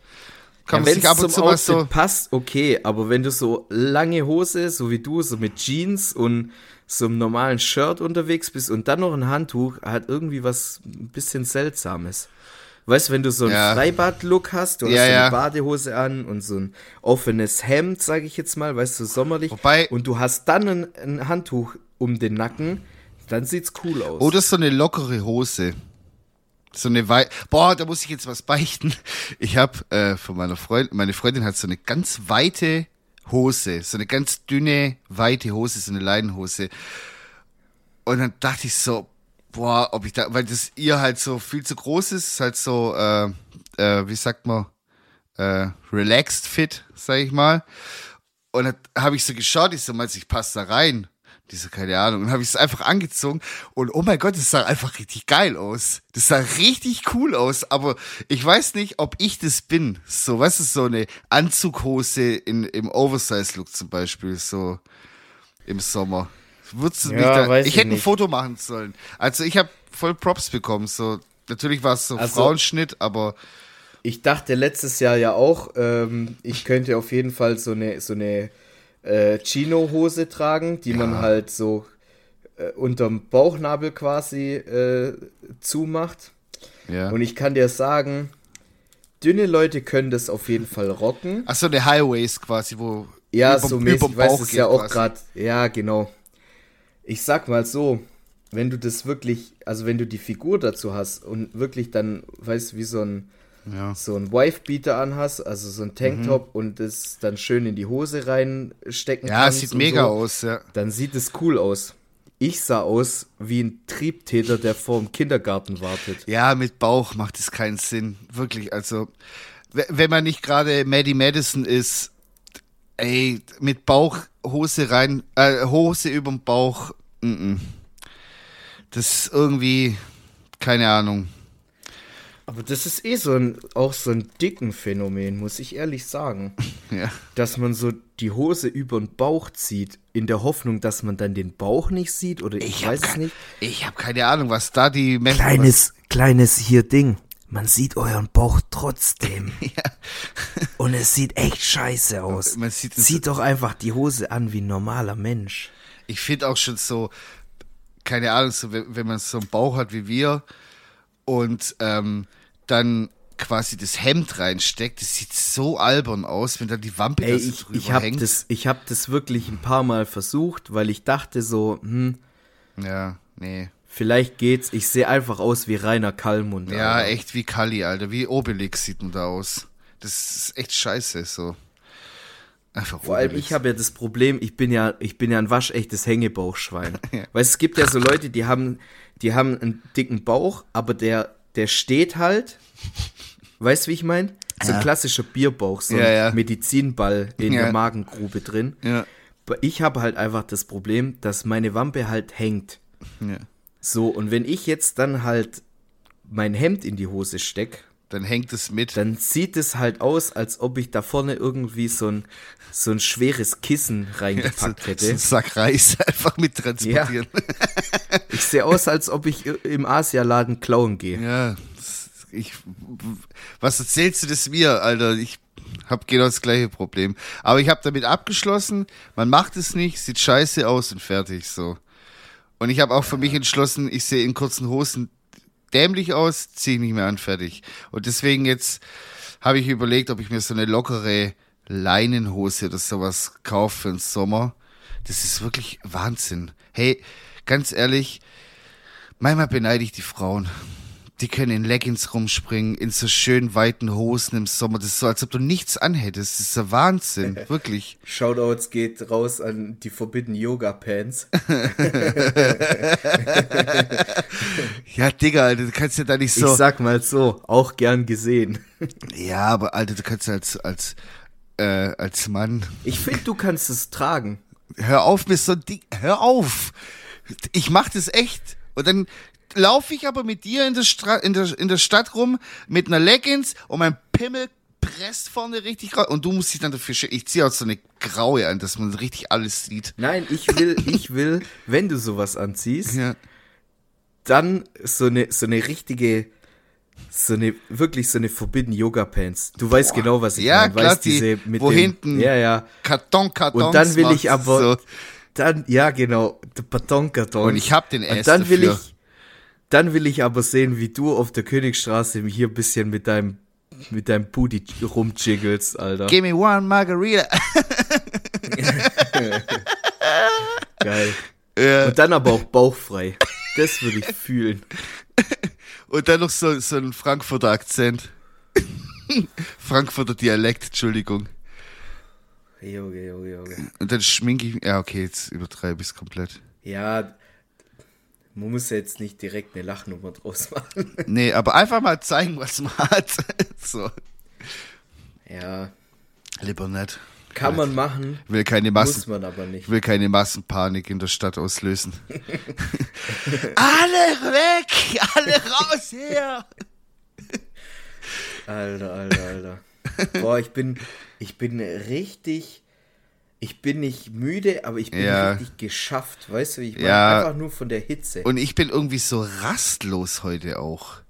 Kann ja, man sich ab und zu mal so. passt, okay, aber wenn du so lange Hose, so wie du, so mit Jeans und so einem normalen Shirt unterwegs bist und dann noch ein Handtuch, hat irgendwie was ein bisschen Seltsames. Weißt du, wenn du so einen Ja. Freibad-Look hast, du Ja, hast so eine ja. Badehose an und so ein offenes Hemd, sage ich jetzt mal, weißt du, sommerlich, Wobei- und du hast dann ein, ein Handtuch um den Nacken, dann sieht's cool aus. Oder so eine lockere Hose. So eine wei Boah, da muss ich jetzt was beichten. Ich habe äh, von meiner Freundin, meine Freundin hat so eine ganz weite Hose, so eine ganz dünne, weite Hose, so eine Leinenhose. Und dann dachte ich so, boah, ob ich da, weil das ihr halt so viel zu groß ist, ist halt so, äh, äh, wie sagt man, äh, relaxed fit, sag ich mal. Und dann habe ich so geschaut, ich so, meinst ich passe da rein? Die so, keine Ahnung. Und habe ich es einfach angezogen und oh mein Gott, das sah einfach richtig geil aus. Das sah richtig cool aus, aber ich weiß nicht, ob ich das bin. So, was ist so eine Anzughose in, im Oversize-Look zum Beispiel, so im Sommer. Würdest du Ja, mich da, ich ich hätte ein nicht. Foto machen sollen. Also ich habe voll Props bekommen. So, natürlich war es so Also- Frauenschnitt, aber Ich dachte letztes Jahr ja auch, ähm, ich könnte auf jeden Fall so eine, so eine äh, Chino-Hose tragen, die man halt so äh, unterm Bauchnabel quasi äh, zumacht. ja. Und ich kann dir sagen, dünne Leute können das auf jeden Fall rocken. Ach so, eine Highways quasi, wo Ja, überm- so mäßig, überm ich weiß es ja auch gerade. Ja, genau. Ich sag mal so, wenn du das wirklich, also wenn du die Figur dazu hast und wirklich dann, weißt du, wie so ein Ja. so ein Wife-Beater anhast, also so ein Tanktop und das dann schön in die Hose reinstecken Ja, kannst sieht und mega so, aus, ja. Dann sieht es cool aus. Ich sah aus wie ein Triebtäter, der vor dem Kindergarten wartet. Ja, mit Bauch macht es keinen Sinn. Wirklich, also, wenn man nicht gerade Maddie Madison ist, ey, mit Bauch, Hose rein, äh, Hose überm Bauch, mm -mm. das ist irgendwie, keine Ahnung. Aber das ist eh so ein, auch so ein dicken Phänomen, muss ich ehrlich sagen. Ja. Dass man so die Hose über den Bauch zieht, in der Hoffnung, dass man dann den Bauch nicht sieht oder ich, hab weiß es nicht. Ich habe keine Ahnung, was da die Menschen. Kleines, kleines hier Ding. Man sieht euren Bauch trotzdem. Und es sieht echt scheiße aus. Man sieht es- Zieht doch einfach die Hose an wie ein normaler Mensch. Ich finde auch schon so, keine Ahnung, so, wenn, wenn man so einen Bauch hat wie wir und ähm, dann quasi das Hemd reinsteckt, das sieht so albern aus, wenn da die Wampe Ey, ich, drüber ich habe hängt. das, ich hab das wirklich ein paar Mal versucht, weil ich dachte so, hm, ja, nee. vielleicht geht's. Ich sehe einfach aus wie Rainer Kallmund. Ja, Alter. echt wie Kali, Alter. Wie Obelix sieht man da aus. Das ist echt scheiße, so. Einfach Vor allem, ich habe ja das Problem, ich bin ja, ich bin ja ein waschechtes Hängebauchschwein. Weil es gibt ja so Leute, die haben, die haben einen dicken Bauch, aber der, der steht halt. Weißt du, wie ich meine? So ein klassischer Bierbauch, so ein Ja, ja. Medizinball in Ja. der Magengrube drin. Ja, Ich habe halt einfach das Problem, dass meine Wampe halt hängt. ja. So, und wenn ich jetzt dann halt mein Hemd in die Hose steck, Dann hängt es mit. dann sieht es halt aus, als ob ich da vorne irgendwie so ein, so ein schweres Kissen reingepackt so, so hätte. einen Sack Reis einfach mit transportieren. Ich sehe aus, als ob ich im Asialaden klauen gehe. Ja, ich, was erzählst du das mir, Alter? Ich habe genau das gleiche Problem. Aber ich habe damit abgeschlossen, man macht es nicht, sieht scheiße aus und fertig, so. Und ich habe auch für mich entschlossen, ich sehe in kurzen Hosen dämlich aus, ziehe ich nicht mehr an, fertig. Und deswegen jetzt habe ich überlegt, ob ich mir so eine lockere Leinenhose oder sowas kaufe für den Sommer. Das ist wirklich Wahnsinn. Hey, ganz ehrlich, manchmal beneide ich die Frauen. Die können in Leggings rumspringen, in so schön weiten Hosen im Sommer. Das ist so, als ob du nichts anhättest. Das ist der Wahnsinn, wirklich. Shoutouts geht raus an die Forbidden Yoga Pants. Ja, Digga, Alter, du kannst ja da nicht Ich so. sag mal so, auch gern gesehen. Ja, aber Alter, du kannst als, als, äh, als Mann. Ich finde, du kannst es tragen. hör auf mir so dick, hör auf. Ich mach das echt. Und dann laufe ich aber mit dir in der, Stra in, der, in der Stadt rum mit einer Leggings und mein Pimmel presst vorne richtig raus und du musst dich dann dafür schämen. Ich ziehe auch so eine graue an, dass man richtig alles sieht. Nein, ich will, ich will, wenn du sowas anziehst, Ja. dann so eine, so eine richtige, so eine, wirklich so eine Forbidden Yoga Pants. Du weißt genau, was ich Ja, meine. klar, weißt diese mit wo dem, hinten Ja, ja. Karton, Karton. Und dann will ich aber, dann, ja, genau, der Betonkarton. Und ich hab den Und erst dann will dafür. ich, dann will ich aber sehen, wie du auf der Königstraße hier ein bisschen mit deinem, mit deinem Booty rumjiggelst, Alter. Give me one Margarita. Geil. Ja. Und dann aber auch bauchfrei. Das würde ich fühlen. Und dann noch so, so ein Frankfurter Akzent. Frankfurter Dialekt, Entschuldigung. Junge, Junge, Junge. Und dann schminke ich, ja okay, jetzt übertreibe ich es komplett. Ja, man muss ja jetzt nicht direkt eine Lachnummer draus machen. Nee, aber einfach mal zeigen, was man hat. so, Ja, lieber nicht. kann man machen, will keine muss Massen, man aber nicht. ich will keine Massenpanik in der Stadt auslösen. alle weg, alle raus hier. Alter, Alter, Alter. Boah, ich bin, ich bin richtig, ich bin nicht müde, aber ich bin Ja. richtig geschafft, weißt du, wie ich meine? Ja. Einfach nur von der Hitze. Und ich bin irgendwie so rastlos heute auch.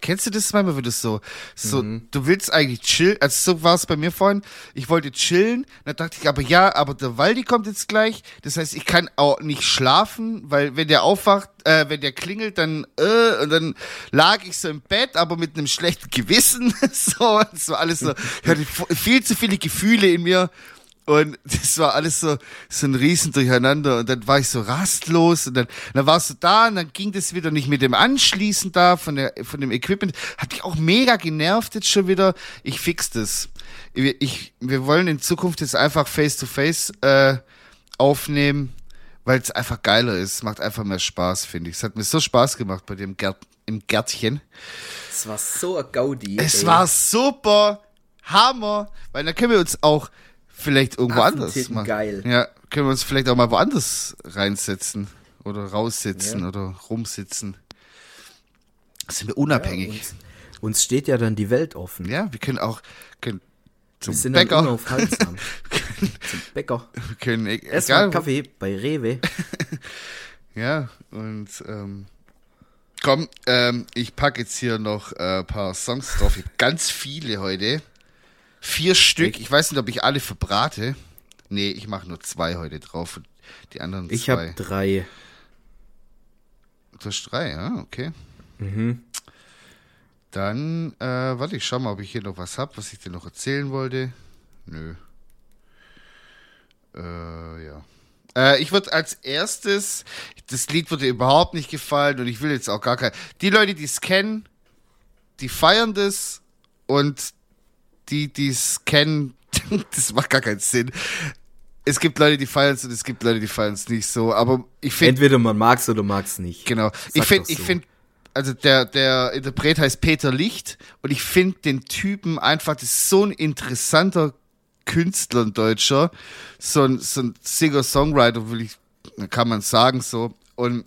Kennst du das manchmal, wenn du so, so, du willst eigentlich chillen, also so war es bei mir vorhin, ich wollte chillen, dann dachte ich aber, ja, aber der Waldi kommt jetzt gleich, das heißt, ich kann auch nicht schlafen, weil wenn der aufwacht, äh, wenn der klingelt, dann, äh, und dann lag ich so im Bett, aber mit einem schlechten Gewissen, so, war alles so, ich hatte viel zu viele Gefühle in mir, und das war alles so, so ein Riesen durcheinander. Und dann war ich so rastlos und dann, dann warst du da und dann ging das wieder nicht mit dem Anschließen da von, der, von dem Equipment. Hat mich auch mega genervt jetzt schon wieder. Ich fix das. Ich, ich, wir wollen in Zukunft jetzt einfach face-to-face äh, aufnehmen, weil es einfach geiler ist. Macht einfach mehr Spaß, finde ich. Es hat mir so Spaß gemacht bei dem Gärt, im Gärtchen. Es war so ein Gaudi. Es ey. war super, Hammer, weil dann können wir uns auch vielleicht irgendwo anders machen. geil. Ja, können wir uns vielleicht auch mal woanders reinsetzen oder raussitzen Ja. oder rumsitzen. Sind wir unabhängig. Uns, uns steht ja dann die Welt offen. Ja, wir können auch können zum Wir sind dann Bäcker, unaufhaltsam. Zum Bäcker. wir können e- Erstmal Kaffee bei Rewe. Ja, und ähm, komm, ähm, ich packe jetzt hier noch äh, ein paar Songs drauf. Ganz viele heute. Vier Stück. Ich weiß nicht, ob ich alle verbrate. Nee, ich mache nur zwei heute drauf. Die anderen Ich zwei. habe drei. Du hast drei, ja, okay. Mhm. Dann, äh, warte, ich schau mal, ob ich hier noch was hab, was ich dir noch erzählen wollte. Nö. Äh, ja. Äh, ich würde als erstes, das Lied würde überhaupt nicht gefallen und ich will jetzt auch gar kein. Die Leute, die es kennen, die feiern das und die, die es kennen, das macht gar keinen Sinn. Es gibt Leute, die feiern es und es gibt Leute, die feiern es nicht so. Aber ich finde, Entweder man mag's oder mag's nicht. Genau. ich Sag finde, ich so. finde, also der, der Interpret heißt Peter Licht und ich finde den Typen einfach, das ist so ein interessanter Künstler, ein Deutscher. So ein, so ein Singer-Songwriter, will ich, kann man sagen, so. Und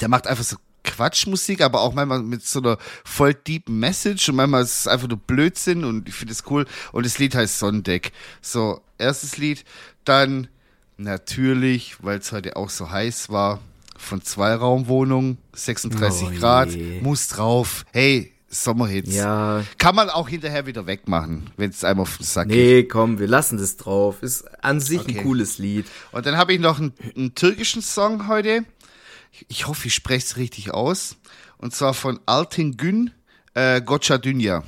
der macht einfach so Quatschmusik, aber auch manchmal mit so einer voll deep Message und manchmal ist es einfach nur Blödsinn und ich finde es cool. Und das Lied heißt Sonnendeck. So, erstes Lied. Dann natürlich, weil es heute auch so heiß war, von Zweiraumwohnung, 36 Oh Grad, je. muss drauf. Hey, Sommerhits. Ja, Kann man auch hinterher wieder wegmachen, wenn es einmal auf den Sack geht. nee, komm, wir lassen das drauf. Ist an sich Okay. ein cooles Lied. Und dann habe ich noch einen, einen türkischen Song heute. Ich, hoffe, ich spreche es richtig aus. Und zwar von Altin Gün, äh, Gotcha Dünya.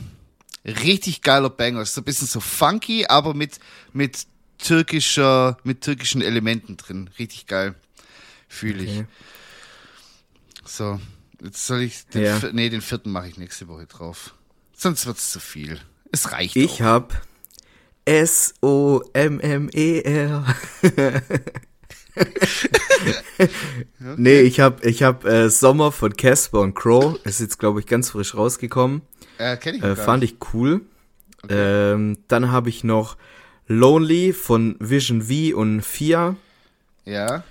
Richtig geiler Banger. Ist so ein bisschen so funky, aber mit, mit türkischer, mit türkischen Elementen drin. Richtig geil. Fühle ich. Okay. So. Jetzt soll ich den, Ja. vier- nee, den vierten mache ich nächste Woche drauf. Sonst wird's zu viel. Es reicht Ich auch. hab S-O-M-M-E-R. Nee, ich hab, ich hab äh, Sommer von Casper und Crow. Ist jetzt, glaube ich, ganz frisch rausgekommen. Äh, kenn ich Äh, fand ich cool. Ähm, dann habe ich noch Lonely von Vision V und Fia. Ja.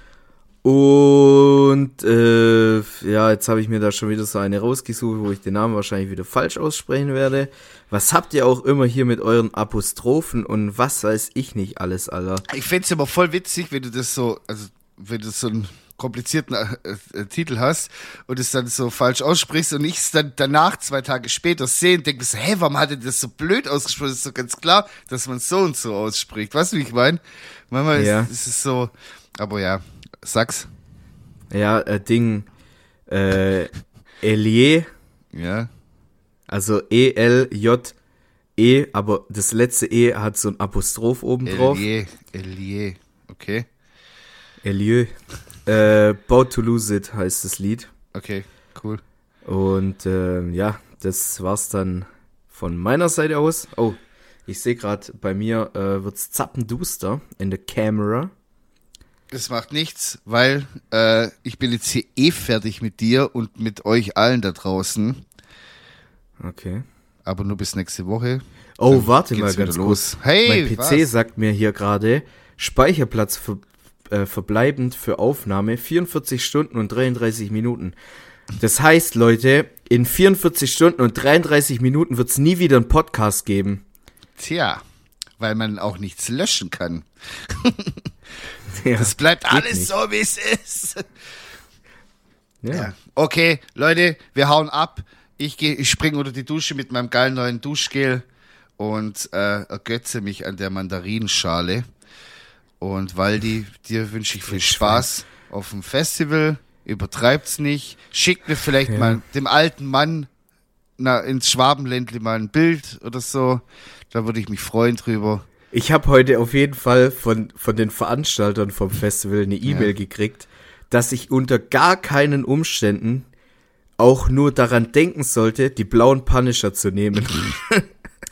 Und äh, ja, jetzt habe ich mir da schon wieder so eine rausgesucht, wo ich den Namen wahrscheinlich wieder falsch aussprechen werde. Was habt ihr auch immer hier mit euren Apostrophen und was weiß ich nicht alles, Alter? Ich fänd's aber voll witzig, wenn du das so, also wenn du so einen komplizierten äh, äh, Titel hast und es dann so falsch aussprichst und ich es dann danach zwei Tage später sehe und denke so, hä, warum hat er das so blöd ausgesprochen? Das ist so ganz klar, dass man so und so ausspricht. Weißt du, wie ich meine? Manchmal Ja. ist, ist es so, aber ja, sag's. Ja, äh, Ding, äh, Elie, Ja. also E-L-J-E, aber das letzte E hat so ein Apostroph oben drauf. Elie, Elie, okay. Elie. Äh, Bout to Lose It heißt das Lied. Okay, cool. Und ähm, ja, das war's dann von meiner Seite aus. Oh, ich sehe gerade, bei mir äh, wird's zappenduster in der Camera. Das macht nichts, weil äh, ich bin jetzt hier eh fertig mit dir und mit euch allen da draußen. Okay. Aber nur bis nächste Woche. Oh, Dann warte mal ganz los. kurz. Hey, mein PC was? sagt mir hier gerade, Speicherplatz ver äh, verbleibend für Aufnahme 44 Stunden und 33 Minuten. Das heißt, Leute, in 44 Stunden und 33 Minuten wird's nie wieder einen Podcast geben. Tja, weil man auch nichts löschen kann. Ja, Es bleibt alles nicht. so, wie es ist. Ja. Ja. Okay, Leute, wir hauen ab. Ich gehe, ich springe unter die Dusche mit meinem geilen neuen Duschgel und äh, ergötze mich an der Mandarinenschale. Und Waldi, dir wünsche ich viel Spaß auf dem Festival. Übertreibt's nicht. Schickt mir vielleicht Ja. mal dem alten Mann na, ins Schwabenländle mal ein Bild oder so. Da würde ich mich freuen drüber. Ich habe heute auf jeden Fall von, von den Veranstaltern vom Festival eine E-Mail gekriegt, dass ich unter gar keinen Umständen auch nur daran denken sollte, die blauen Punisher zu nehmen.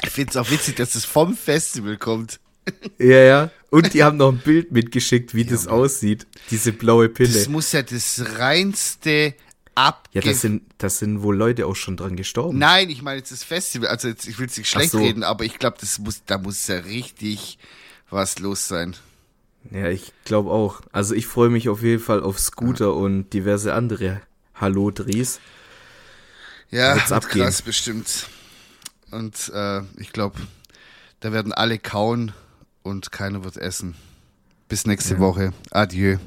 Ich find's auch witzig, dass es vom Festival kommt. ja, ja. Und die haben noch ein Bild mitgeschickt, wie das aussieht. Diese blaue Das Pille. muss ja das reinste Abge... Ja, das sind, das sind wohl Leute auch schon dran gestorben. Nein, ich meine jetzt das Festival. Also jetzt, ich will es nicht schlecht so. reden, aber ich glaube, das muss, da muss ja richtig was los sein. Ja, ich glaube auch. Also ich freue mich auf jeden Fall auf Scooter und diverse andere Hallo-Dries. Ja, Wird's wird abgehen. krass bestimmt. Und äh, ich glaube, da werden alle kauen und keiner wird essen. Bis nächste Woche. Adieu.